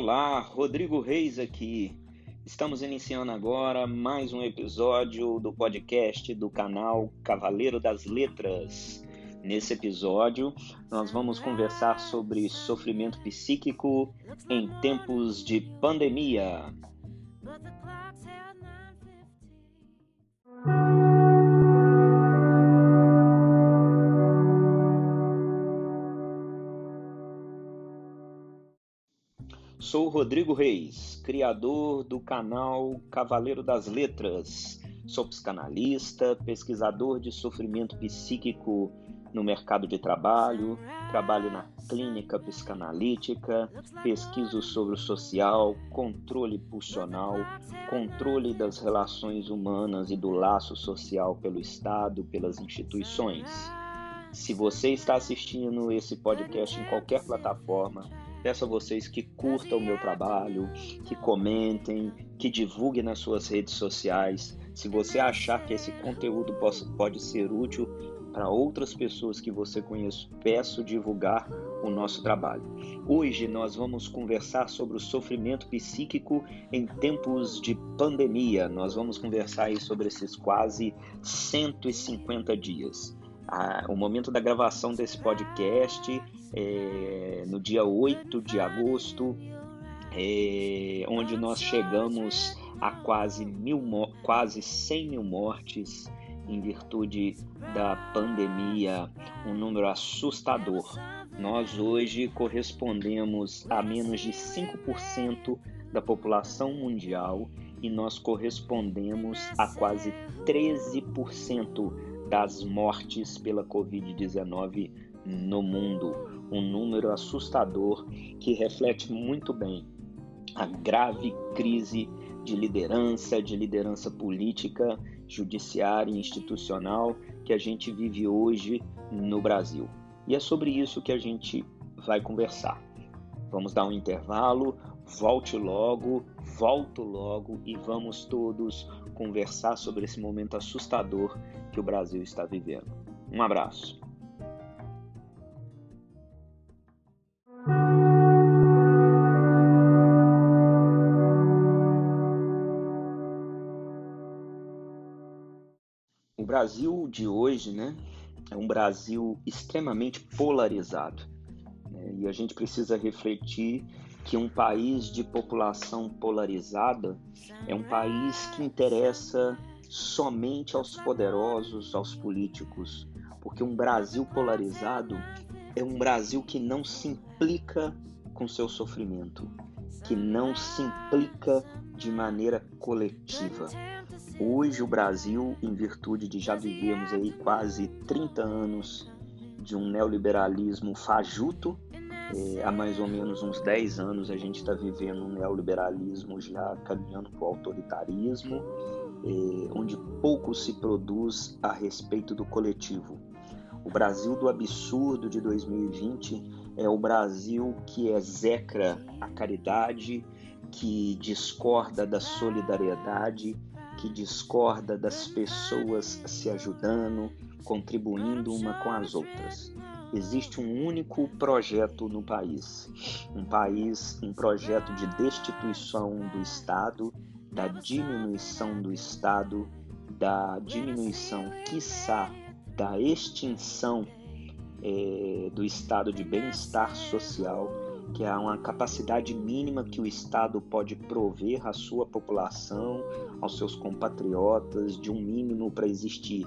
Olá, Rodrigo Reis aqui. Estamos iniciando agora mais um episódio do podcast do canal Cavaleiro das Letras. Nesse episódio, nós vamos conversar sobre sofrimento psíquico em tempos de pandemia. Sou Rodrigo Reis, criador do canal Cavaleiro das Letras. Sou psicanalista, pesquisador de sofrimento psíquico no mercado de trabalho, trabalho na clínica psicanalítica, pesquiso sobre o social, controle pulsional, controle das relações humanas e do laço social pelo Estado, pelas instituições. Se você está assistindo esse podcast em qualquer plataforma, Peço a vocês que curtam o meu trabalho, que comentem, que divulguem nas suas redes sociais. Se você achar que esse conteúdo pode ser útil para outras pessoas que você conhece, peço divulgar o nosso trabalho. Hoje nós vamos conversar sobre o sofrimento psíquico em tempos de pandemia. Nós vamos conversar sobre esses quase 150 dias. Ah, o momento da gravação desse podcast é, no dia 8 de agosto, é, onde nós chegamos a quase, mil, quase 100 mil mortes em virtude da pandemia, um número assustador. Nós hoje correspondemos a menos de 5% da população mundial e nós correspondemos a quase 13% das mortes pela Covid-19 no mundo um número assustador que reflete muito bem a grave crise de liderança, de liderança política, judiciária e institucional que a gente vive hoje no Brasil. E é sobre isso que a gente vai conversar. Vamos dar um intervalo, volte logo, volto logo e vamos todos conversar sobre esse momento assustador que o Brasil está vivendo. Um abraço. Brasil de hoje, né, é um Brasil extremamente polarizado. Né, e a gente precisa refletir que um país de população polarizada é um país que interessa somente aos poderosos, aos políticos, porque um Brasil polarizado é um Brasil que não se implica com seu sofrimento, que não se implica de maneira coletiva. Hoje o Brasil, em virtude de já vivermos aí quase 30 anos de um neoliberalismo fajuto, há mais ou menos uns 10 anos a gente está vivendo um neoliberalismo já caminhando para o autoritarismo, onde pouco se produz a respeito do coletivo. O Brasil do absurdo de 2020 é o Brasil que execra a caridade, que discorda da solidariedade que discorda das pessoas se ajudando, contribuindo uma com as outras. Existe um único projeto no país, um país, um projeto de destituição do Estado, da diminuição do Estado, da diminuição, quiçá, da extinção é, do estado de bem-estar social que há uma capacidade mínima que o Estado pode prover à sua população, aos seus compatriotas, de um mínimo para existir.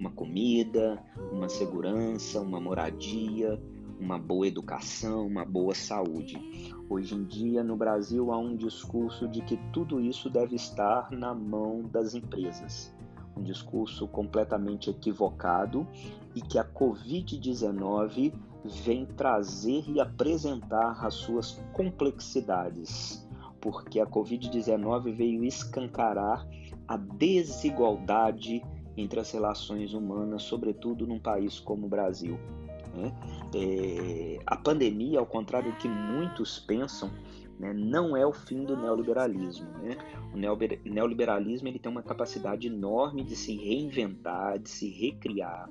Uma comida, uma segurança, uma moradia, uma boa educação, uma boa saúde. Hoje em dia, no Brasil, há um discurso de que tudo isso deve estar na mão das empresas. Um discurso completamente equivocado e que a Covid-19 vem trazer e apresentar as suas complexidades, porque a Covid-19 veio escancarar a desigualdade entre as relações humanas, sobretudo num país como o Brasil. Né? É, a pandemia, ao contrário do que muitos pensam, né, não é o fim do neoliberalismo. Né? O neoliberalismo ele tem uma capacidade enorme de se reinventar, de se recriar,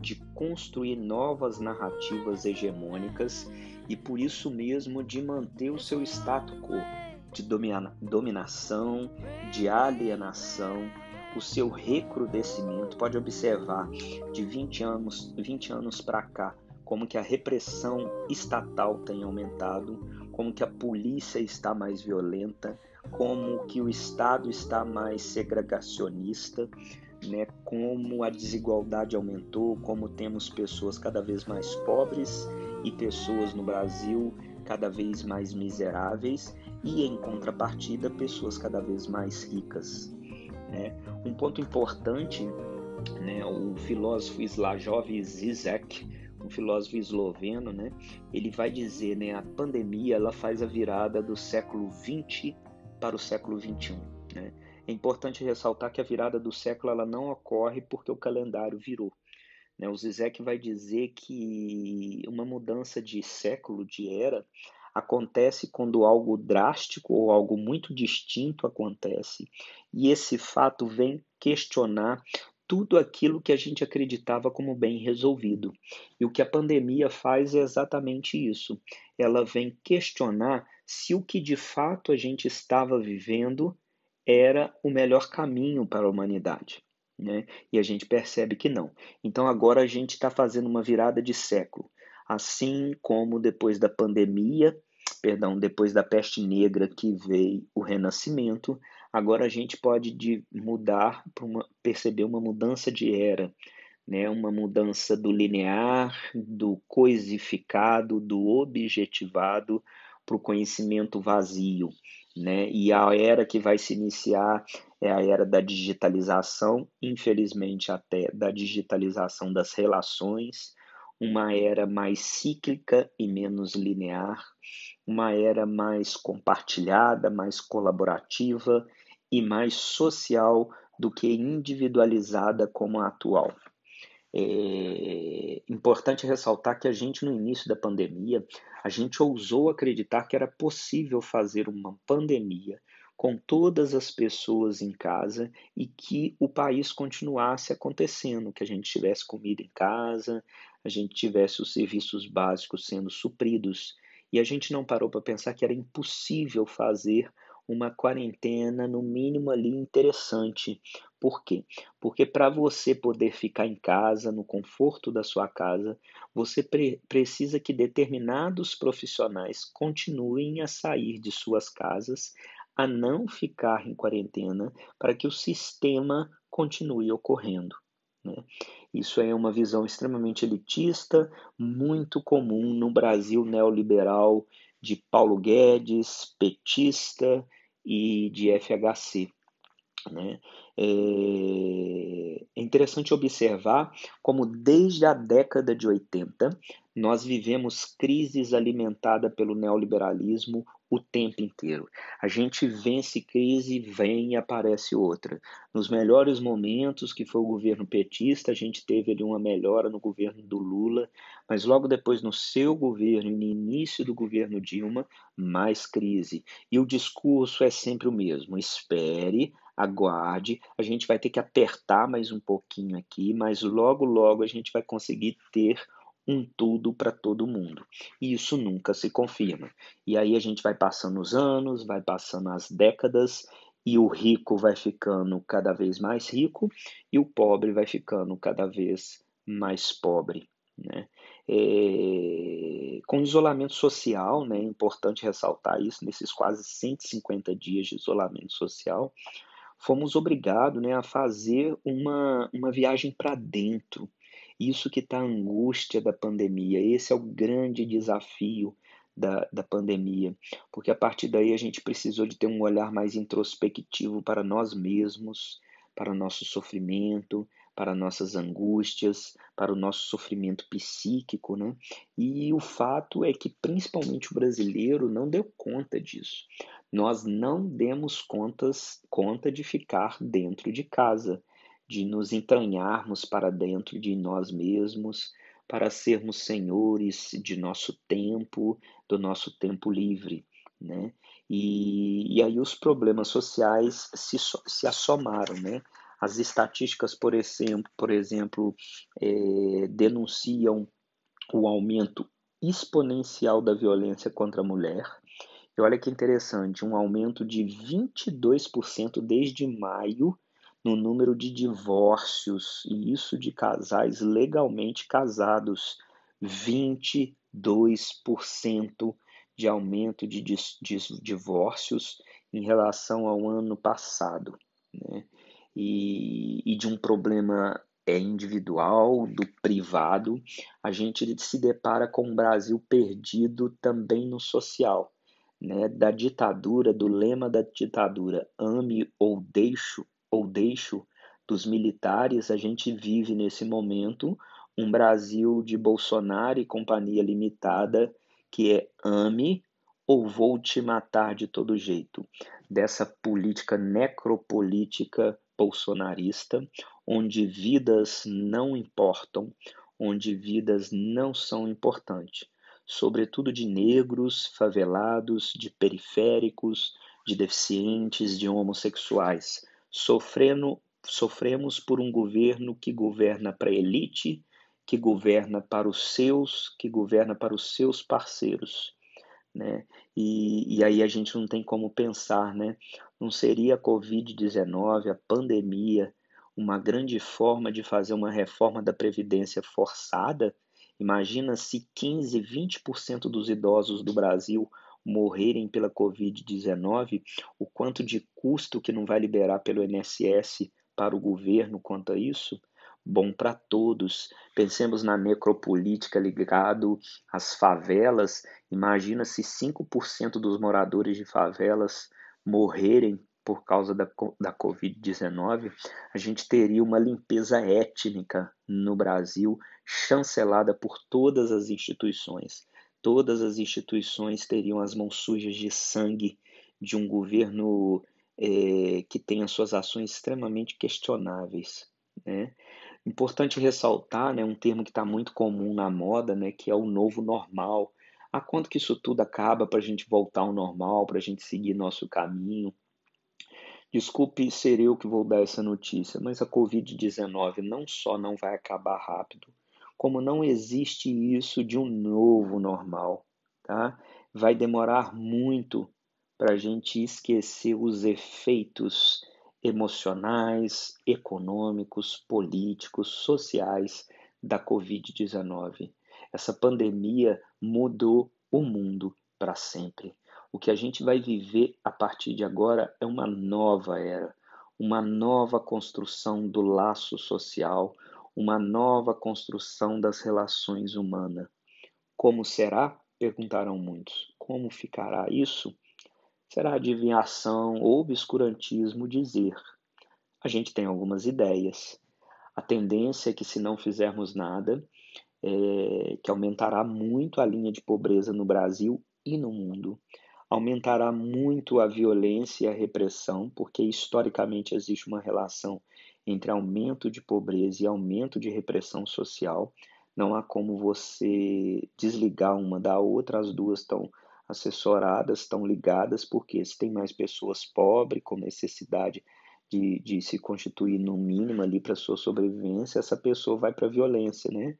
de construir novas narrativas hegemônicas e por isso mesmo de manter o seu status quo de domina dominação, de alienação, o seu recrudescimento. Pode observar de 20 anos, 20 anos para cá como que a repressão estatal tem aumentado, como que a polícia está mais violenta, como que o Estado está mais segregacionista, né, como a desigualdade aumentou, como temos pessoas cada vez mais pobres e pessoas no Brasil cada vez mais miseráveis e em contrapartida pessoas cada vez mais ricas. Né? Um ponto importante, né, o filósofo Slavoj Zizek, um filósofo esloveno, né, ele vai dizer, né, a pandemia ela faz a virada do século 20 para o século 21. Né? É importante ressaltar que a virada do século ela não ocorre porque o calendário virou. Né? O Zizek vai dizer que uma mudança de século, de era, acontece quando algo drástico ou algo muito distinto acontece. E esse fato vem questionar tudo aquilo que a gente acreditava como bem resolvido. E o que a pandemia faz é exatamente isso. Ela vem questionar se o que de fato a gente estava vivendo era o melhor caminho para a humanidade. Né? E a gente percebe que não. Então agora a gente está fazendo uma virada de século. Assim como depois da pandemia, perdão, depois da peste negra que veio o renascimento, agora a gente pode de mudar para perceber uma mudança de era, né? uma mudança do linear, do coisificado, do objetivado para o conhecimento vazio. Né? E a era que vai se iniciar é a era da digitalização, infelizmente até da digitalização das relações, uma era mais cíclica e menos linear, uma era mais compartilhada, mais colaborativa e mais social do que individualizada como a atual. É importante ressaltar que a gente, no início da pandemia, a gente ousou acreditar que era possível fazer uma pandemia com todas as pessoas em casa e que o país continuasse acontecendo, que a gente tivesse comida em casa, a gente tivesse os serviços básicos sendo supridos. E a gente não parou para pensar que era impossível fazer uma quarentena, no mínimo ali, interessante. Por quê? Porque para você poder ficar em casa, no conforto da sua casa, você pre precisa que determinados profissionais continuem a sair de suas casas, a não ficar em quarentena, para que o sistema continue ocorrendo. Né? Isso é uma visão extremamente elitista, muito comum no Brasil neoliberal de Paulo Guedes, petista e de FHC. Né? É, é interessante observar como, desde a década de 80, nós vivemos crises alimentadas pelo neoliberalismo o tempo inteiro. A gente vence crise, vem e aparece outra. Nos melhores momentos, que foi o governo petista, a gente teve ali uma melhora no governo do Lula, mas logo depois, no seu governo e no início do governo Dilma, mais crise. E o discurso é sempre o mesmo: espere, aguarde, a gente vai ter que apertar mais um pouquinho aqui, mas logo, logo a gente vai conseguir ter um tudo para todo mundo. E isso nunca se confirma. E aí a gente vai passando os anos, vai passando as décadas e o rico vai ficando cada vez mais rico e o pobre vai ficando cada vez mais pobre. Né? É... Com isolamento social, né, é importante ressaltar isso, nesses quase 150 dias de isolamento social, fomos obrigados né, a fazer uma, uma viagem para dentro, isso que está a angústia da pandemia, esse é o grande desafio da, da pandemia, porque a partir daí a gente precisou de ter um olhar mais introspectivo para nós mesmos, para o nosso sofrimento, para nossas angústias, para o nosso sofrimento psíquico, né? E o fato é que principalmente o brasileiro não deu conta disso. Nós não demos contas, conta de ficar dentro de casa de nos entranharmos para dentro de nós mesmos, para sermos senhores de nosso tempo, do nosso tempo livre. Né? E, e aí os problemas sociais se, se assomaram, né? As estatísticas, por exemplo, por exemplo é, denunciam o aumento exponencial da violência contra a mulher. E olha que interessante, um aumento de 22% desde maio no número de divórcios, e isso de casais legalmente casados. 22% de aumento de, divórcios em relação ao ano passado. Né? E, e de um problema é individual, do privado, a gente se depara com um Brasil perdido também no social. Né? Da ditadura, do lema da ditadura, ame ou deixo, ou deixo dos militares, a gente vive nesse momento um Brasil de Bolsonaro e companhia limitada que é ame ou vou te matar de todo jeito. Dessa política necropolítica bolsonarista, onde vidas não importam, onde vidas não são importantes, sobretudo de negros, favelados, de periféricos, de deficientes, de homossexuais, sofrendo, sofremos por um governo que governa para a elite, que governa para os seus, que governa para os seus parceiros. Né? E, e aí a gente não tem como pensar, né? Não seria a Covid-19, a pandemia, uma grande forma de fazer uma reforma da Previdência forçada. Imagina se 15, 20% dos idosos do Brasil morrerem pela Covid-19, o quanto de custo que não vai liberar pelo INSS para o governo quanto a isso? Bom para todos. Pensemos na necropolítica ligado às favelas. Imagina se 5% dos moradores de favelas morrerem por causa da, da Covid-19, a gente teria uma limpeza étnica no Brasil chancelada por todas as instituições. Todas as instituições teriam as mãos sujas de sangue de um governo é, que tem as suas ações extremamente questionáveis. Né? Importante ressaltar né, um termo que está muito comum na moda, né, que é o novo normal. A quanto que isso tudo acaba para a gente voltar ao normal, para a gente seguir nosso caminho? Desculpe ser eu que vou dar essa notícia, mas a Covid-19 não só não vai acabar rápido, como não existe isso de um novo normal, tá? Vai demorar muito para a gente esquecer os efeitos emocionais, econômicos, políticos, sociais da Covid-19. Essa pandemia mudou o mundo para sempre. O que a gente vai viver a partir de agora é uma nova era, uma nova construção do laço social, uma nova construção das relações humanas. Como será? Perguntaram muitos. Como ficará isso? Será adivinhação ou obscurantismo dizer. A gente tem algumas ideias. A tendência é que, se não fizermos nada, é, que aumentará muito a linha de pobreza no Brasil e no mundo aumentará muito a violência e a repressão, porque historicamente existe uma relação entre aumento de pobreza e aumento de repressão social. Não há como você desligar uma da outra, as duas estão assessoradas, estão ligadas, porque se tem mais pessoas pobres, com necessidade de, de se constituir no mínimo ali para sua sobrevivência, essa pessoa vai para a violência, né?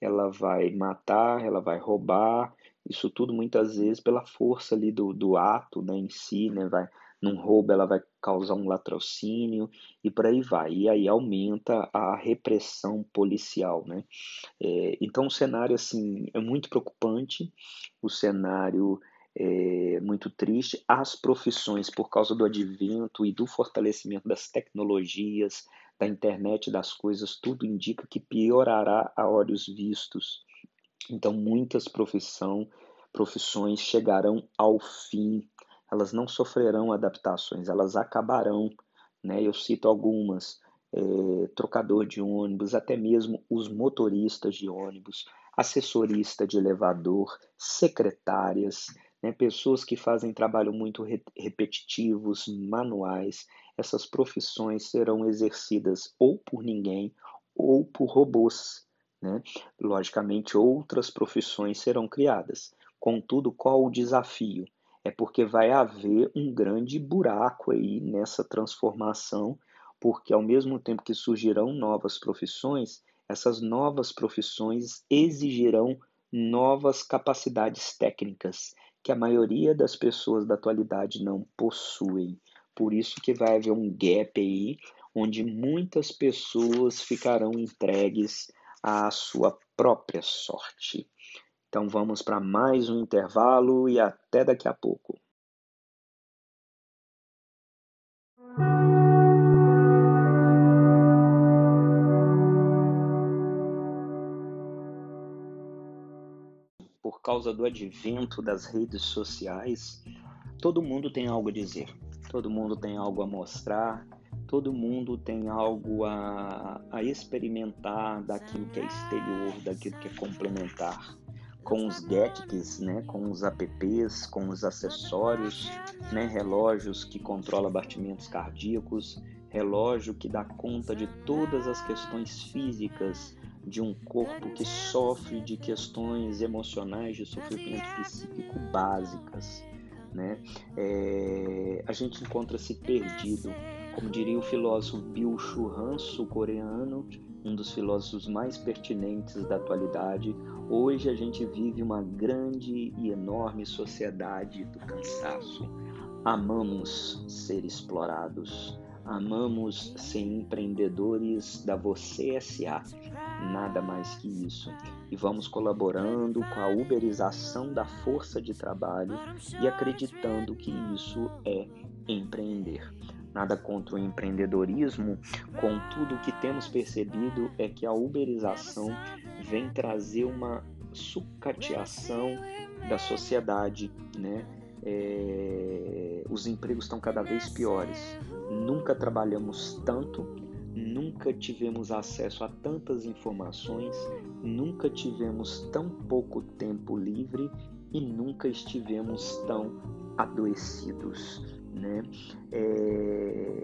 Ela vai matar, ela vai roubar, isso tudo muitas vezes pela força ali do, do ato né, em si, né, vai, num roubo ela vai causar um latrocínio e por aí vai. E aí aumenta a repressão policial, né? É, então o cenário assim é muito preocupante, o cenário é muito triste. As profissões, por causa do advento e do fortalecimento das tecnologias, da internet das coisas, tudo indica que piorará a olhos vistos. Então, muitas profissão, profissões chegarão ao fim, elas não sofrerão adaptações, elas acabarão. Né? Eu cito algumas: é, trocador de ônibus, até mesmo os motoristas de ônibus, assessorista de elevador, secretárias, né? pessoas que fazem trabalho muito re repetitivos, manuais. Essas profissões serão exercidas ou por ninguém ou por robôs. Né? Logicamente, outras profissões serão criadas. Contudo, qual o desafio? É porque vai haver um grande buraco aí nessa transformação, porque ao mesmo tempo que surgirão novas profissões, essas novas profissões exigirão novas capacidades técnicas que a maioria das pessoas da atualidade não possuem. Por isso que vai haver um gap aí, onde muitas pessoas ficarão entregues à sua própria sorte. Então vamos para mais um intervalo e até daqui a pouco. por causa do advento das redes sociais, todo mundo tem algo a dizer, todo mundo tem algo a mostrar, todo mundo tem algo a, a experimentar daquilo que é exterior, daquilo que é complementar. Com os gadgets, né, com os apps, com os acessórios, né, relógios que controlam batimentos cardíacos, relógio que dá conta de todas as questões físicas de um corpo que sofre de questões emocionais de sofrimento psíquico básicas. Né? É, a gente encontra-se perdido. Como diria o filósofo Bill Han, sul-coreano, um dos filósofos mais pertinentes da atualidade, hoje a gente vive uma grande e enorme sociedade do cansaço. Amamos ser explorados, Amamos ser empreendedores da Você SA, nada mais que isso. E vamos colaborando com a uberização da força de trabalho e acreditando que isso é empreender. Nada contra o empreendedorismo, contudo, o que temos percebido é que a uberização vem trazer uma sucateação da sociedade, né? É, os empregos estão cada vez piores. Nunca trabalhamos tanto, nunca tivemos acesso a tantas informações, nunca tivemos tão pouco tempo livre e nunca estivemos tão adoecidos. Né? É...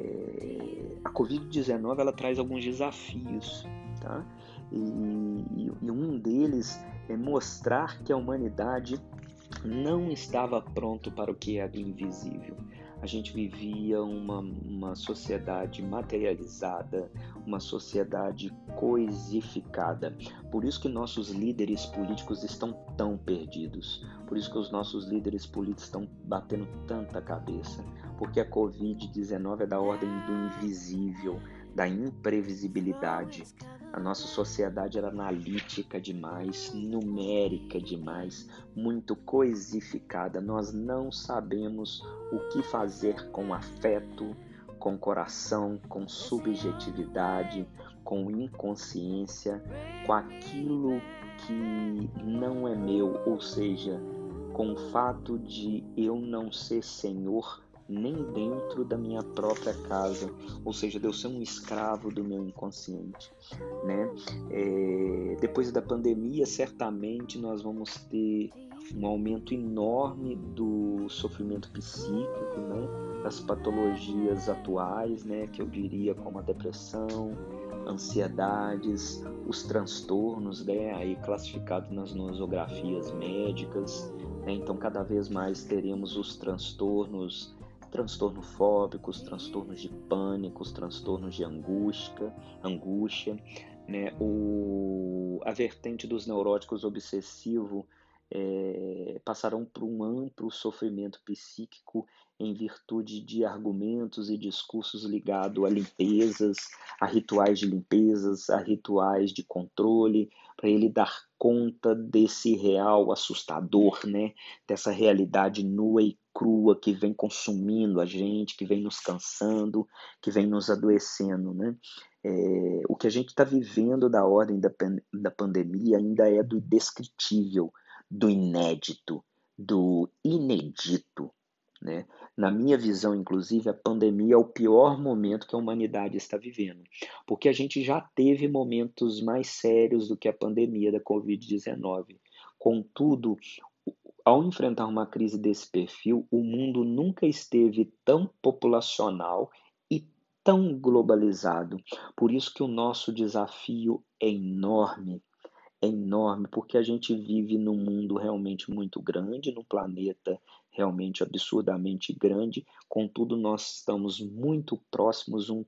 A Covid-19 ela traz alguns desafios, tá? E, e um deles é mostrar que a humanidade não estava pronto para o que era invisível. A gente vivia uma, uma sociedade materializada, uma sociedade coisificada. Por isso que nossos líderes políticos estão tão perdidos. Por isso que os nossos líderes políticos estão batendo tanta cabeça. Porque a Covid-19 é da ordem do invisível, da imprevisibilidade. A nossa sociedade era analítica demais, numérica demais, muito coisificada. Nós não sabemos o que fazer com afeto, com coração, com subjetividade, com inconsciência, com aquilo que não é meu, ou seja, com o fato de eu não ser senhor nem dentro da minha própria casa, ou seja, de eu ser um escravo do meu inconsciente. Né? É, depois da pandemia, certamente nós vamos ter um aumento enorme do sofrimento psíquico, né? das patologias atuais, né? que eu diria como a depressão, ansiedades, os transtornos, né? aí classificados nas nosografias médicas. Né? Então, cada vez mais teremos os transtornos transtorno fóbico, os transtornos de pânico, os transtornos de angústia, angústia né? o, a vertente dos neuróticos obsessivo é, passarão por um amplo sofrimento psíquico em virtude de argumentos e discursos ligados a limpezas, a rituais de limpezas, a rituais de controle, para ele dar conta desse real assustador, né? dessa realidade nua e crua que vem consumindo a gente, que vem nos cansando, que vem nos adoecendo. Né? É, o que a gente está vivendo da ordem da, da pandemia ainda é do indescritível, do inédito, do inedito. Né? Na minha visão, inclusive, a pandemia é o pior momento que a humanidade está vivendo, porque a gente já teve momentos mais sérios do que a pandemia da Covid-19. Contudo, ao enfrentar uma crise desse perfil, o mundo nunca esteve tão populacional e tão globalizado. Por isso que o nosso desafio é enorme. É enorme, porque a gente vive num mundo realmente muito grande, num planeta realmente absurdamente grande, contudo, nós estamos muito próximos um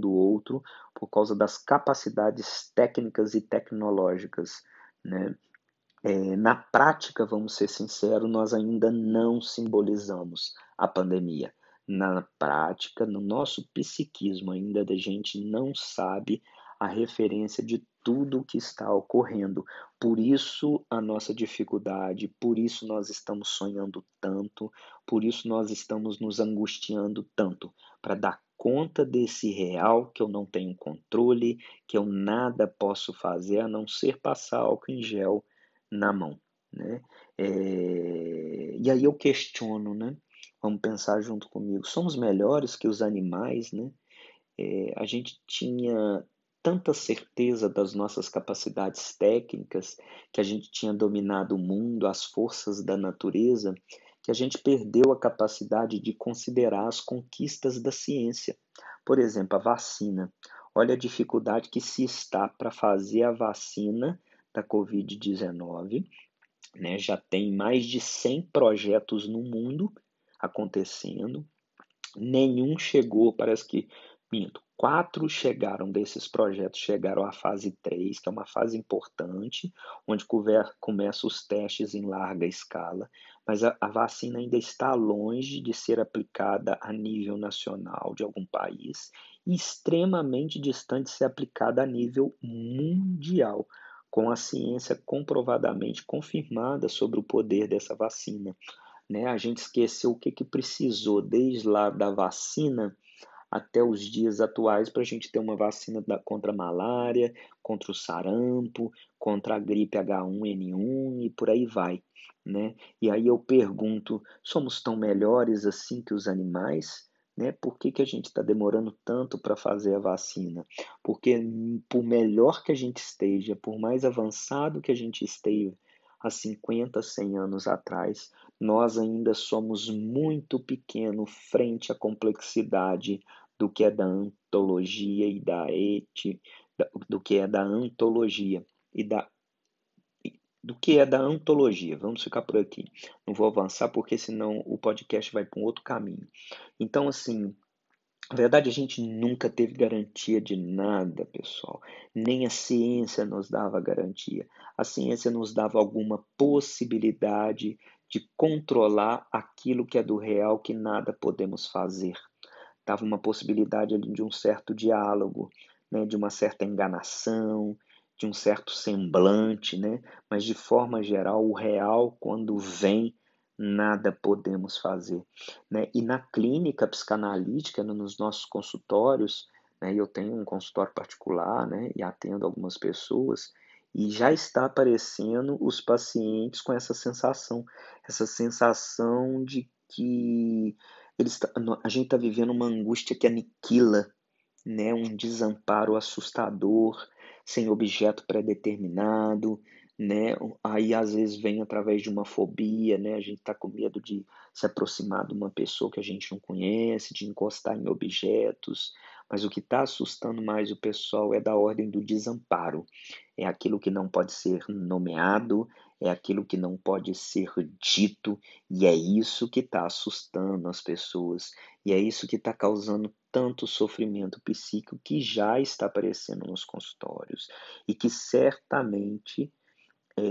do, outro por causa das capacidades técnicas e tecnológicas. Né? É, na prática, vamos ser sinceros, nós ainda não simbolizamos a pandemia. Na prática, no nosso psiquismo, ainda a gente não sabe a referência de tudo o que está ocorrendo. Por isso a nossa dificuldade, por isso nós estamos sonhando tanto, por isso nós estamos nos angustiando tanto, para dar conta desse real que eu não tenho controle, que eu nada posso fazer a não ser passar álcool em gel na mão. Né? É... E aí eu questiono, né? Vamos pensar junto comigo. Somos melhores que os animais, né? É, a gente tinha tanta certeza das nossas capacidades técnicas, que a gente tinha dominado o mundo, as forças da natureza, que a gente perdeu a capacidade de considerar as conquistas da ciência. Por exemplo, a vacina. Olha a dificuldade que se está para fazer a vacina da Covid-19. Né? Já tem mais de 100 projetos no mundo acontecendo. Nenhum chegou, parece que, minto, Quatro chegaram desses projetos, chegaram à fase 3, que é uma fase importante, onde começam os testes em larga escala, mas a, a, vacina ainda está longe de ser aplicada a nível nacional de algum país e extremamente distante de ser aplicada a nível mundial, com a ciência comprovadamente confirmada sobre o poder dessa vacina. Né? A gente esqueceu o que, que precisou desde lá da vacina até os dias atuais para a gente ter uma vacina da, contra a malária, contra o sarampo, contra a gripe H1N1 e por aí vai. Né? E aí eu pergunto, somos tão melhores assim que os animais? Né? Por que, que a gente está demorando tanto para fazer a vacina? Porque por melhor que a gente esteja, por mais avançado que a gente esteja, há 50, 100 anos atrás, nós ainda somos muito pequeno frente à complexidade do que é da antologia e da eti, do que é da antologia e da do que é da antologia. Vamos ficar por aqui. Não vou avançar porque senão o podcast vai para um outro caminho. Então, assim, na verdade, a gente nunca teve garantia de nada, pessoal. Nem a ciência nos dava garantia. A ciência nos dava alguma possibilidade de controlar aquilo que é do real que nada podemos fazer estava uma possibilidade ali de um certo diálogo, né, de uma certa enganação, de um certo semblante, né? Mas de forma geral, o real quando vem nada podemos fazer, né? E na clínica psicanalítica, nos nossos consultórios, né, eu tenho um consultório particular, né, e atendo algumas pessoas, e já está aparecendo os pacientes com essa sensação, essa sensação de que eles, a gente está vivendo uma angústia que aniquila, né? um desamparo assustador, sem objeto pré-determinado, né? Aí às vezes vem através de uma fobia, né? A gente está com medo de se aproximar de uma pessoa que a gente não conhece, de encostar em objetos, mas o que está assustando mais o pessoal é da ordem do desamparo. É aquilo que não pode ser nomeado, é aquilo que não pode ser dito, e é isso que está assustando as pessoas, e é isso que está causando tanto sofrimento psíquico que já está aparecendo nos consultórios e que certamente é,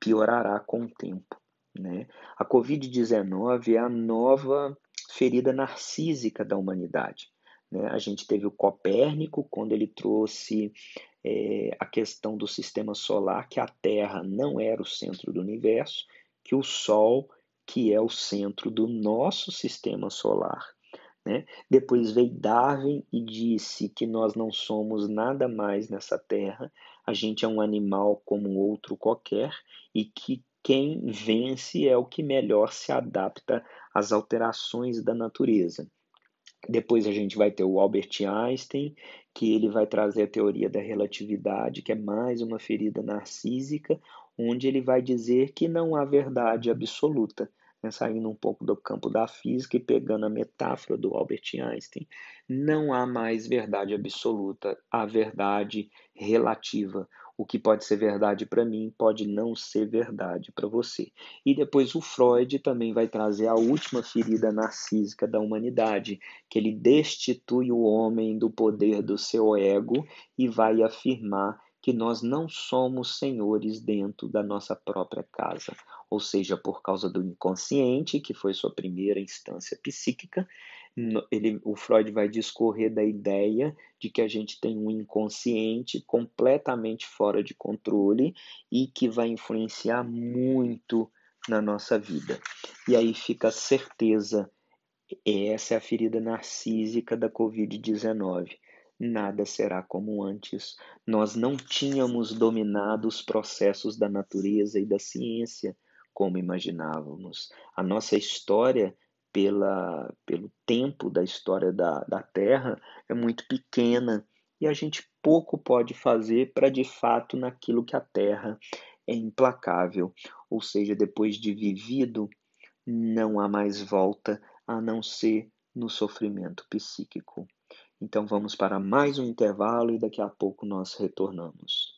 piorará com o tempo. Né? A Covid-19 é a nova ferida narcísica da humanidade. Né? A gente teve o Copérnico, quando ele trouxe é, a questão do sistema solar, que a Terra não era o centro do universo, que o Sol, que é o centro do nosso sistema solar. Né? Depois veio Darwin e disse que nós não somos nada mais nessa Terra, a gente é um animal como outro qualquer e que quem vence é o que melhor se adapta às alterações da natureza. Depois a gente vai ter o Albert Einstein, que ele vai trazer a teoria da relatividade, que é mais uma ferida narcísica, onde ele vai dizer que não há verdade absoluta. Né? Saindo um pouco do campo da física e pegando a metáfora do Albert Einstein, não há mais verdade absoluta, há verdade relativa. O que pode ser verdade para mim pode não ser verdade para você. E depois o Freud também vai trazer a última ferida narcísica da humanidade, que ele destitui o homem do poder do seu ego e vai afirmar que nós não somos senhores dentro da nossa própria casa, ou seja, por causa do inconsciente, que foi sua primeira instância psíquica, ele, o Freud vai discorrer da ideia de que a gente tem um inconsciente completamente fora de controle e que vai influenciar muito na nossa vida. E aí fica a certeza, essa é a ferida narcísica da Covid-19. Nada será como antes. Nós não tínhamos dominado os processos da natureza e da ciência como imaginávamos. A nossa história pela, pelo tempo da história da, da Terra é muito pequena e a gente pouco pode fazer para de fato naquilo que a Terra é implacável, ou seja, depois de vivido, não há mais volta a não ser no sofrimento psíquico. Então vamos para mais um intervalo e daqui a pouco nós retornamos.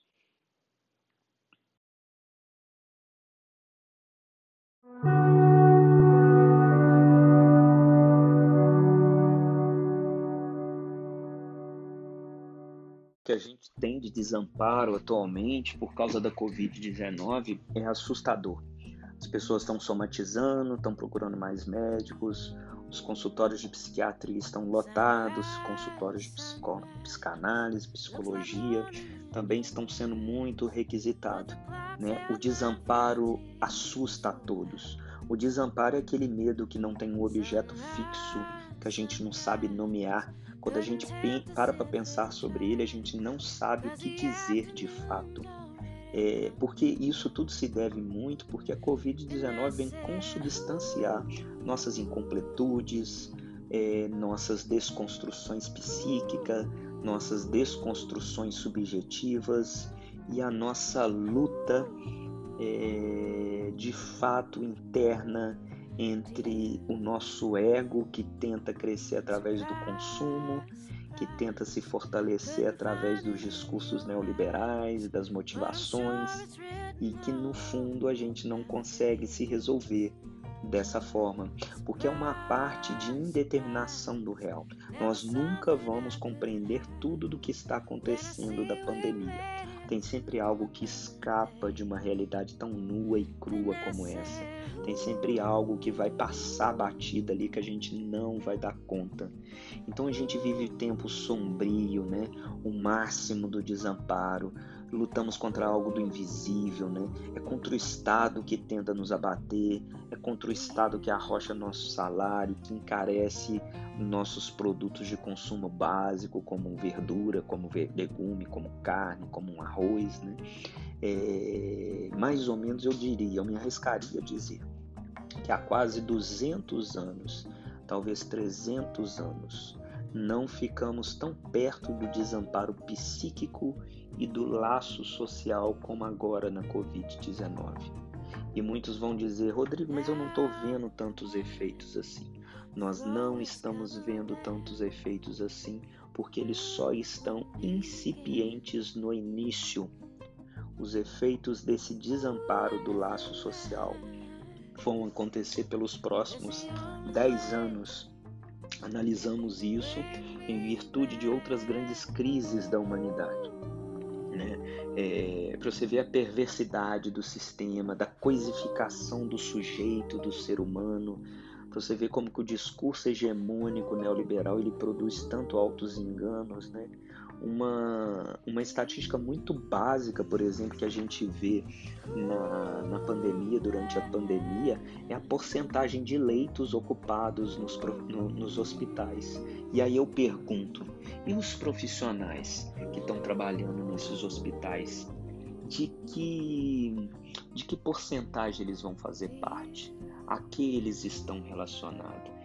Que a gente tem de desamparo atualmente por causa da Covid-19 é assustador. As pessoas estão somatizando, estão procurando mais médicos, os consultórios de psiquiatria estão lotados, consultórios de psico, psicanálise, psicologia também estão sendo muito requisitados. Né? O desamparo assusta a todos. O desamparo é aquele medo que não tem um objeto fixo, que a gente não sabe nomear, quando a gente para para pensar sobre ele, a gente não sabe o que dizer de fato. É, porque isso tudo se deve muito porque a Covid-19 vem consubstanciar nossas incompletudes, é, nossas desconstruções psíquicas, nossas desconstruções subjetivas e a nossa luta é, de fato interna entre o nosso ego que tenta crescer através do consumo, que tenta se fortalecer através dos discursos neoliberais, das motivações e que no fundo a gente não consegue se resolver dessa forma, porque é uma parte de indeterminação do real. Nós nunca vamos compreender tudo do que está acontecendo da pandemia. Tem sempre algo que escapa de uma realidade tão nua e crua como essa. Tem sempre algo que vai passar batida ali que a gente não vai dar conta. Então a gente vive tempo sombrio, né? O máximo do desamparo, lutamos contra algo do invisível, né? É contra o Estado que tenta nos abater, é contra o Estado que arrocha nosso salário, que encarece nossos produtos de consumo básico, como verdura, como legume, como carne, como um arroz, né? É, mais ou menos eu diria, eu me arriscaria a dizer que há quase 200 anos, talvez 300 anos, não ficamos tão perto do desamparo psíquico e do laço social como agora na Covid-19. E muitos vão dizer, Rodrigo, mas eu não estou vendo tantos efeitos assim. Nós não estamos vendo tantos efeitos assim porque eles só estão incipientes no início. Os efeitos desse desamparo do laço social vão acontecer pelos próximos 10 anos. Analisamos isso em virtude de outras grandes crises da humanidade né? É, para você ver a perversidade do sistema, da coisificação do sujeito, do ser humano, para você ver como que o discurso hegemônico neoliberal ele produz tanto altos enganos, né? Uma, uma estatística muito básica, por exemplo, que a gente vê na, na pandemia, durante a pandemia, é a porcentagem de leitos ocupados nos, no, nos hospitais. E aí eu pergunto, e os profissionais que estão trabalhando nesses hospitais? De que, de que porcentagem eles vão fazer parte? A que eles estão relacionados?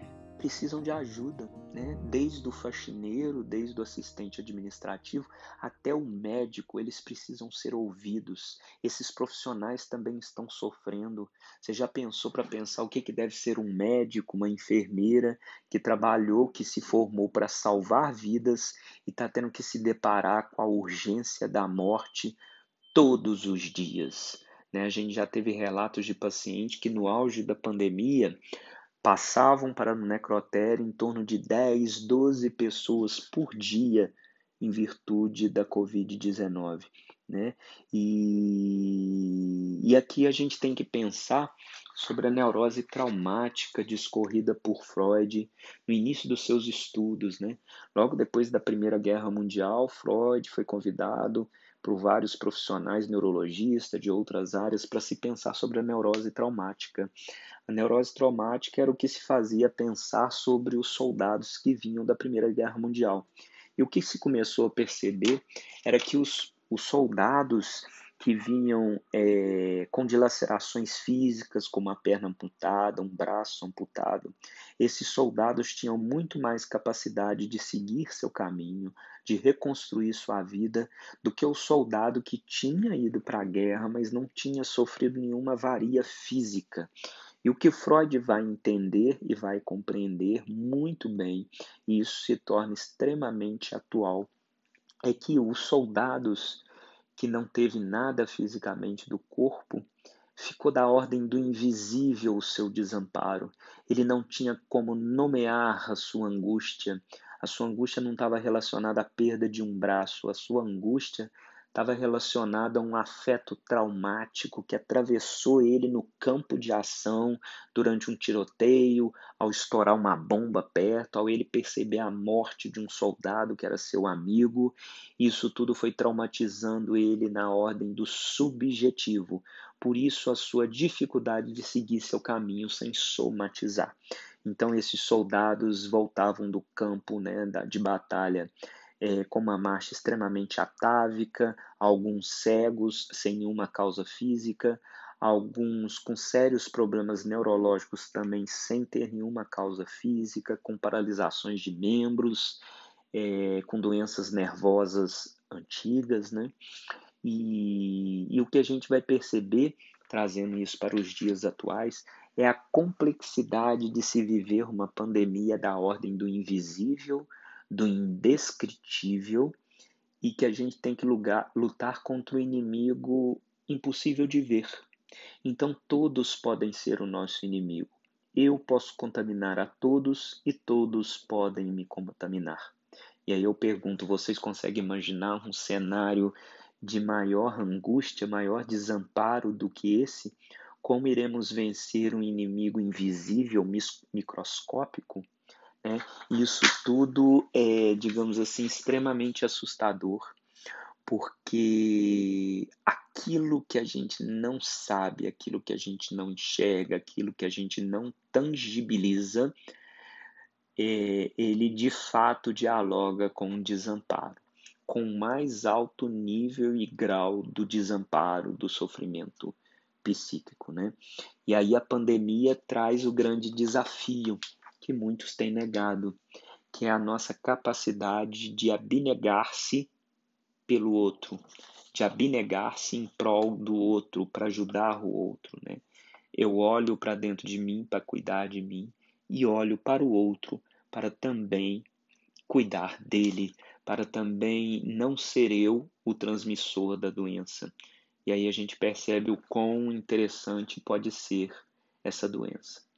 Precisam de ajuda, né? Desde o faxineiro, desde o assistente administrativo até o médico, eles precisam ser ouvidos. Esses profissionais também estão sofrendo. Você já pensou para pensar o que, que deve ser um médico, uma enfermeira que trabalhou, que se formou para salvar vidas e está tendo que se deparar com a urgência da morte todos os dias. Né? A gente já teve relatos de pacientes que no auge da pandemia passavam para o necrotério em torno de 10, 12 pessoas por dia em virtude da Covid-19. Né? E, e aqui a gente tem que pensar sobre a neurose traumática discorrida por Freud no início dos seus estudos. Né? Logo depois da Primeira Guerra Mundial, Freud foi convidado por vários profissionais neurologistas de outras áreas para se pensar sobre a neurose traumática. A neurose traumática era o que se fazia pensar sobre os soldados que vinham da Primeira Guerra Mundial. E o que se começou a perceber era que os, os soldados que vinham é, com dilacerações físicas, como a perna amputada, um braço amputado, esses soldados tinham muito mais capacidade de seguir seu caminho, de reconstruir sua vida, do que o soldado que tinha ido para a guerra, mas não tinha sofrido nenhuma varia física. E o que Freud vai entender e vai compreender muito bem, e isso se torna extremamente atual, é que os soldados que não teve nada fisicamente do corpo, ficou da ordem do invisível o seu desamparo. Ele não tinha como nomear a sua angústia. A sua angústia não estava relacionada à perda de um braço, a sua angústia estava relacionado a um afeto traumático que atravessou ele no campo de ação durante um tiroteio, ao estourar uma bomba perto, ao ele perceber a morte de um soldado que era seu amigo. Isso tudo foi traumatizando ele na ordem do subjetivo. Por isso a sua dificuldade de seguir seu caminho sem somatizar. Então esses soldados voltavam do campo né, de batalha é, com uma marcha extremamente atávica, alguns cegos sem nenhuma causa física, alguns com sérios problemas neurológicos também sem ter nenhuma causa física, com paralisações de membros, é, com doenças nervosas antigas, né? E, e o que a gente vai perceber, trazendo isso para os dias atuais, é a complexidade de se viver uma pandemia da ordem do invisível, do indescritível e que a gente tem que lugar, lutar contra o inimigo impossível de ver. Então todos podem ser o nosso inimigo. Eu posso contaminar a todos e todos podem me contaminar. E aí eu pergunto: vocês conseguem imaginar um cenário de maior angústia, maior desamparo do que esse? Como iremos vencer um inimigo invisível, microscópico? Né? Isso tudo é, digamos assim, extremamente assustador, porque aquilo que a gente não sabe, aquilo que a gente não enxerga, aquilo que a gente não tangibiliza, é, ele de fato dialoga com o desamparo, com o mais alto nível e grau do desamparo, do sofrimento psíquico, né? E aí a pandemia traz o grande desafio que muitos têm negado, que é a nossa capacidade de abnegar-se pelo outro, de abnegar-se em prol do outro, para ajudar o outro. Né? Eu olho para dentro de mim para cuidar de mim e olho para o outro para também cuidar dele, para também não ser eu o transmissor da doença. E aí a gente percebe o quão interessante pode ser essa doença.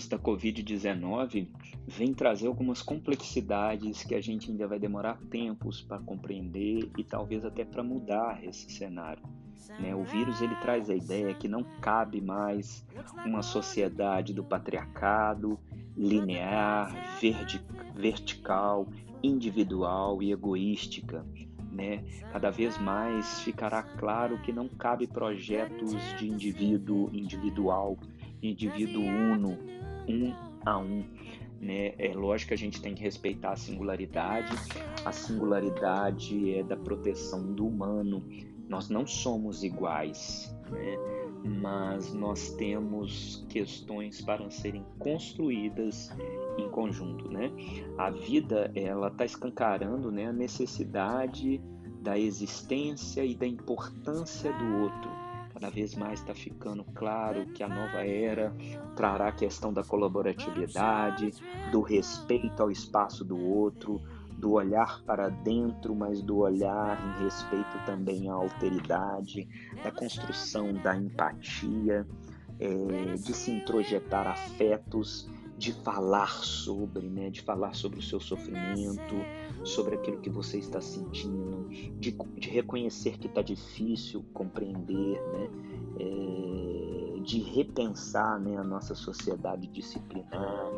Vírus da Covid-19 vem trazer algumas complexidades que a gente ainda vai demorar tempos para compreender e talvez até para mudar esse cenário. Né? O vírus ele traz a ideia que não cabe mais uma sociedade do patriarcado linear, vertical, individual e egoística. Né? Cada vez mais ficará claro que não cabe projetos de indivíduo individual, indivíduo uno, um a um. Né? É lógico que a gente tem que respeitar a singularidade. A singularidade é da proteção do humano. Nós não somos iguais, né? mas nós temos questões para serem construídas em conjunto, né? A vida ela está escancarando, né, a necessidade da existência e da importância do outro. Cada vez mais está ficando claro que a nova era trará a questão da colaboratividade, do respeito ao espaço do outro, do olhar para dentro, mas do olhar em respeito também à alteridade, da construção da empatia, é, de se introjetar afetos, de falar sobre, né, de falar sobre o seu sofrimento, sobre aquilo que você está sentindo, de, de reconhecer que está difícil compreender, né, é, de repensar né, a nossa sociedade disciplinar,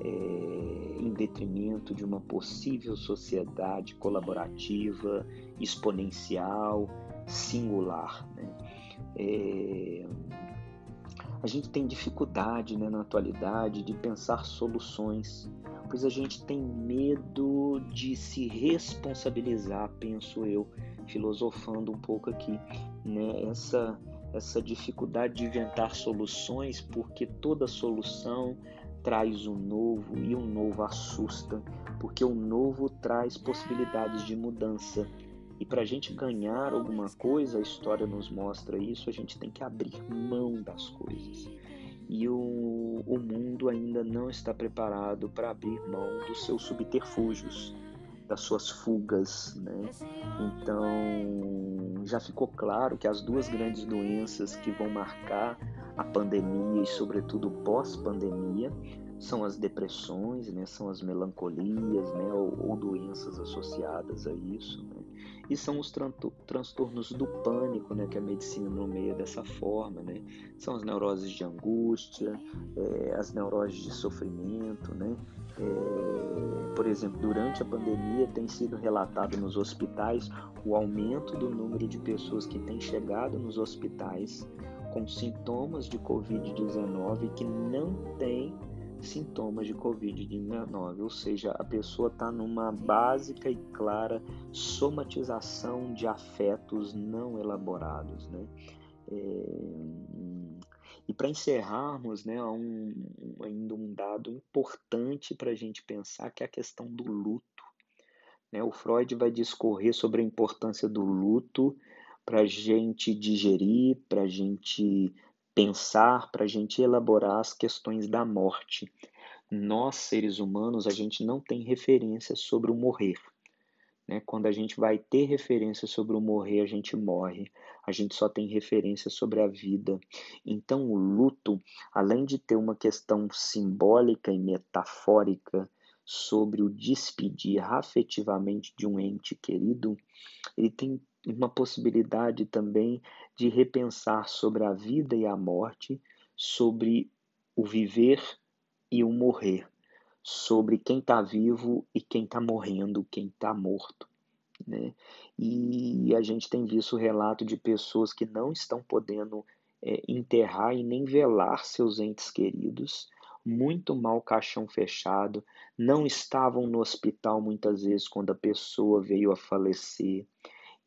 é, em detrimento de uma possível sociedade colaborativa, exponencial, singular. Né? É, a gente tem dificuldade né, na atualidade de pensar soluções, pois a gente tem medo de se responsabilizar, penso eu, filosofando um pouco aqui, né? essa, essa dificuldade de inventar soluções, porque toda solução traz um novo e o um novo assusta, porque o novo traz possibilidades de mudança. E para a gente ganhar alguma coisa, a história nos mostra isso, a gente tem que abrir mão das coisas. E o, o mundo ainda não está preparado para abrir mão dos seus subterfúgios, das suas fugas. Né? Então, já ficou claro que as duas grandes doenças que vão marcar a pandemia e, sobretudo, pós-pandemia, são as depressões, né? são as melancolias né? ou, ou doenças associadas a isso. Né? E são os transtornos do pânico, né, que a medicina nomeia dessa forma, né? São as neuroses de angústia, é, as neuroses de sofrimento, né? É, por exemplo, durante a pandemia tem sido relatado nos hospitais o aumento do número de pessoas que têm chegado nos hospitais com sintomas de Covid-19 que não têm sintomas de Covid-19, ou seja, a pessoa está numa básica e clara somatização de afetos não elaborados, né? É... E para encerrarmos, né, um, ainda um dado importante para a gente pensar que é a questão do luto. Né? O Freud vai discorrer sobre a importância do luto para a gente digerir, para a gente pensar, para a gente elaborar as questões da morte. Nós, seres humanos, a gente não tem referência sobre o morrer. Né? Quando a gente vai ter referência sobre o morrer, a gente morre. A gente só tem referência sobre a vida. Então, o luto, além de ter uma questão simbólica e metafórica sobre o despedir afetivamente de um ente querido, ele tem uma possibilidade também de repensar sobre a vida e a morte, sobre o viver e o morrer, sobre quem está vivo e quem está morrendo, quem está morto. Né? E a gente tem visto o relato de pessoas que não estão podendo é, enterrar e nem velar seus entes queridos, muito mal caixão fechado, não estavam no hospital muitas vezes quando a pessoa veio a falecer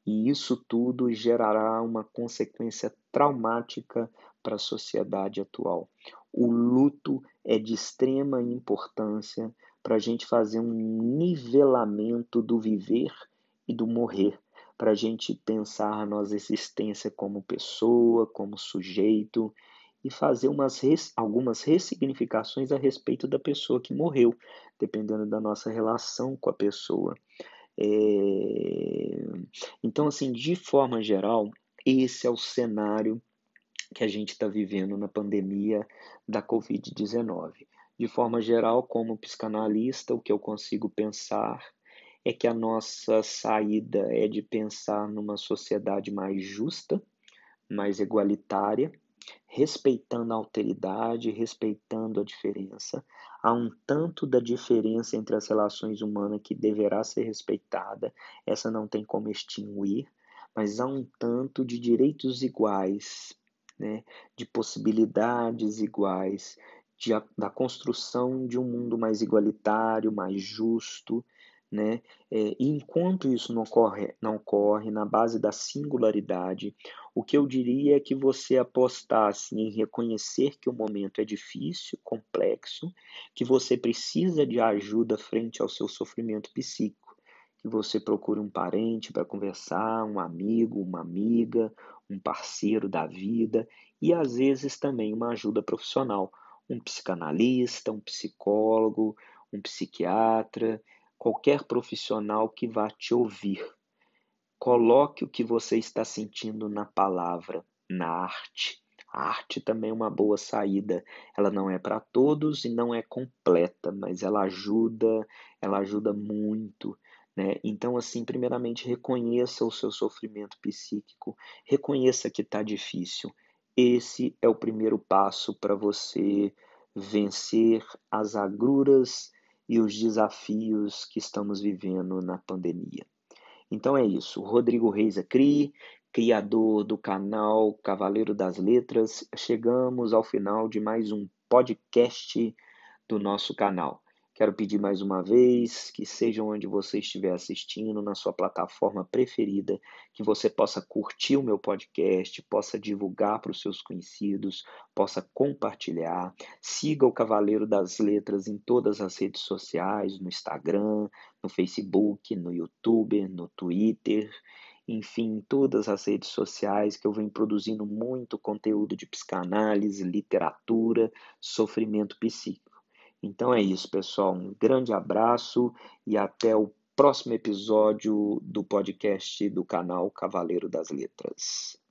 e isso tudo gerará uma consequência traumática para a sociedade atual. O luto é de extrema importância para a gente fazer um nivelamento do viver e do morrer, para a gente pensar a nossa existência como pessoa, como sujeito e fazer umas res, algumas ressignificações a respeito da pessoa que morreu, dependendo da nossa relação com a pessoa. É... Então, assim, de forma geral, esse é o cenário que a gente está vivendo na pandemia da Covid-19. De forma geral, como psicanalista, o que eu consigo pensar é que a nossa saída é de pensar numa sociedade mais justa, mais igualitária, respeitando a alteridade, respeitando a diferença. Há um tanto da diferença entre as relações humanas que deverá ser respeitada, essa não tem como extinguir, mas há um tanto de direitos iguais, né, de possibilidades iguais, de, da construção de um mundo mais igualitário, mais justo, né? É, enquanto isso não ocorre, não ocorre na base da singularidade, o que eu diria é que você apostasse em reconhecer que o momento é difícil, complexo, que você precisa de ajuda frente ao seu sofrimento psíquico, que você procure um parente para conversar, um amigo, uma amiga, um parceiro da vida e às vezes também uma ajuda profissional, um psicanalista, um psicólogo, um psiquiatra, qualquer profissional que vá te ouvir. Coloque o que você está sentindo na palavra, na arte. A arte também é uma boa saída. Ela não é para todos e não é completa, mas ela ajuda, ela ajuda muito. Né? Então, assim, primeiramente, reconheça o seu sofrimento psíquico, reconheça que está difícil. Esse é o primeiro passo para você vencer as agruras e os desafios que estamos vivendo na pandemia. Então é isso. Rodrigo Reis Acri, criador do canal Cavaleiro das Letras, chegamos ao final de mais um podcast do nosso canal. Quero pedir mais uma vez que seja onde você estiver assistindo, na sua plataforma preferida, que você possa curtir o meu podcast, possa divulgar para os seus conhecidos, possa compartilhar. Siga o Cavaleiro das Letras em todas as redes sociais, no Instagram, no Facebook, no YouTube, no Twitter enfim, todas as redes sociais que eu venho produzindo muito conteúdo de psicanálise, literatura, sofrimento psíquico. Então é isso, pessoal. Um grande abraço e até o próximo episódio do podcast do canal Cavaleiro das Letras.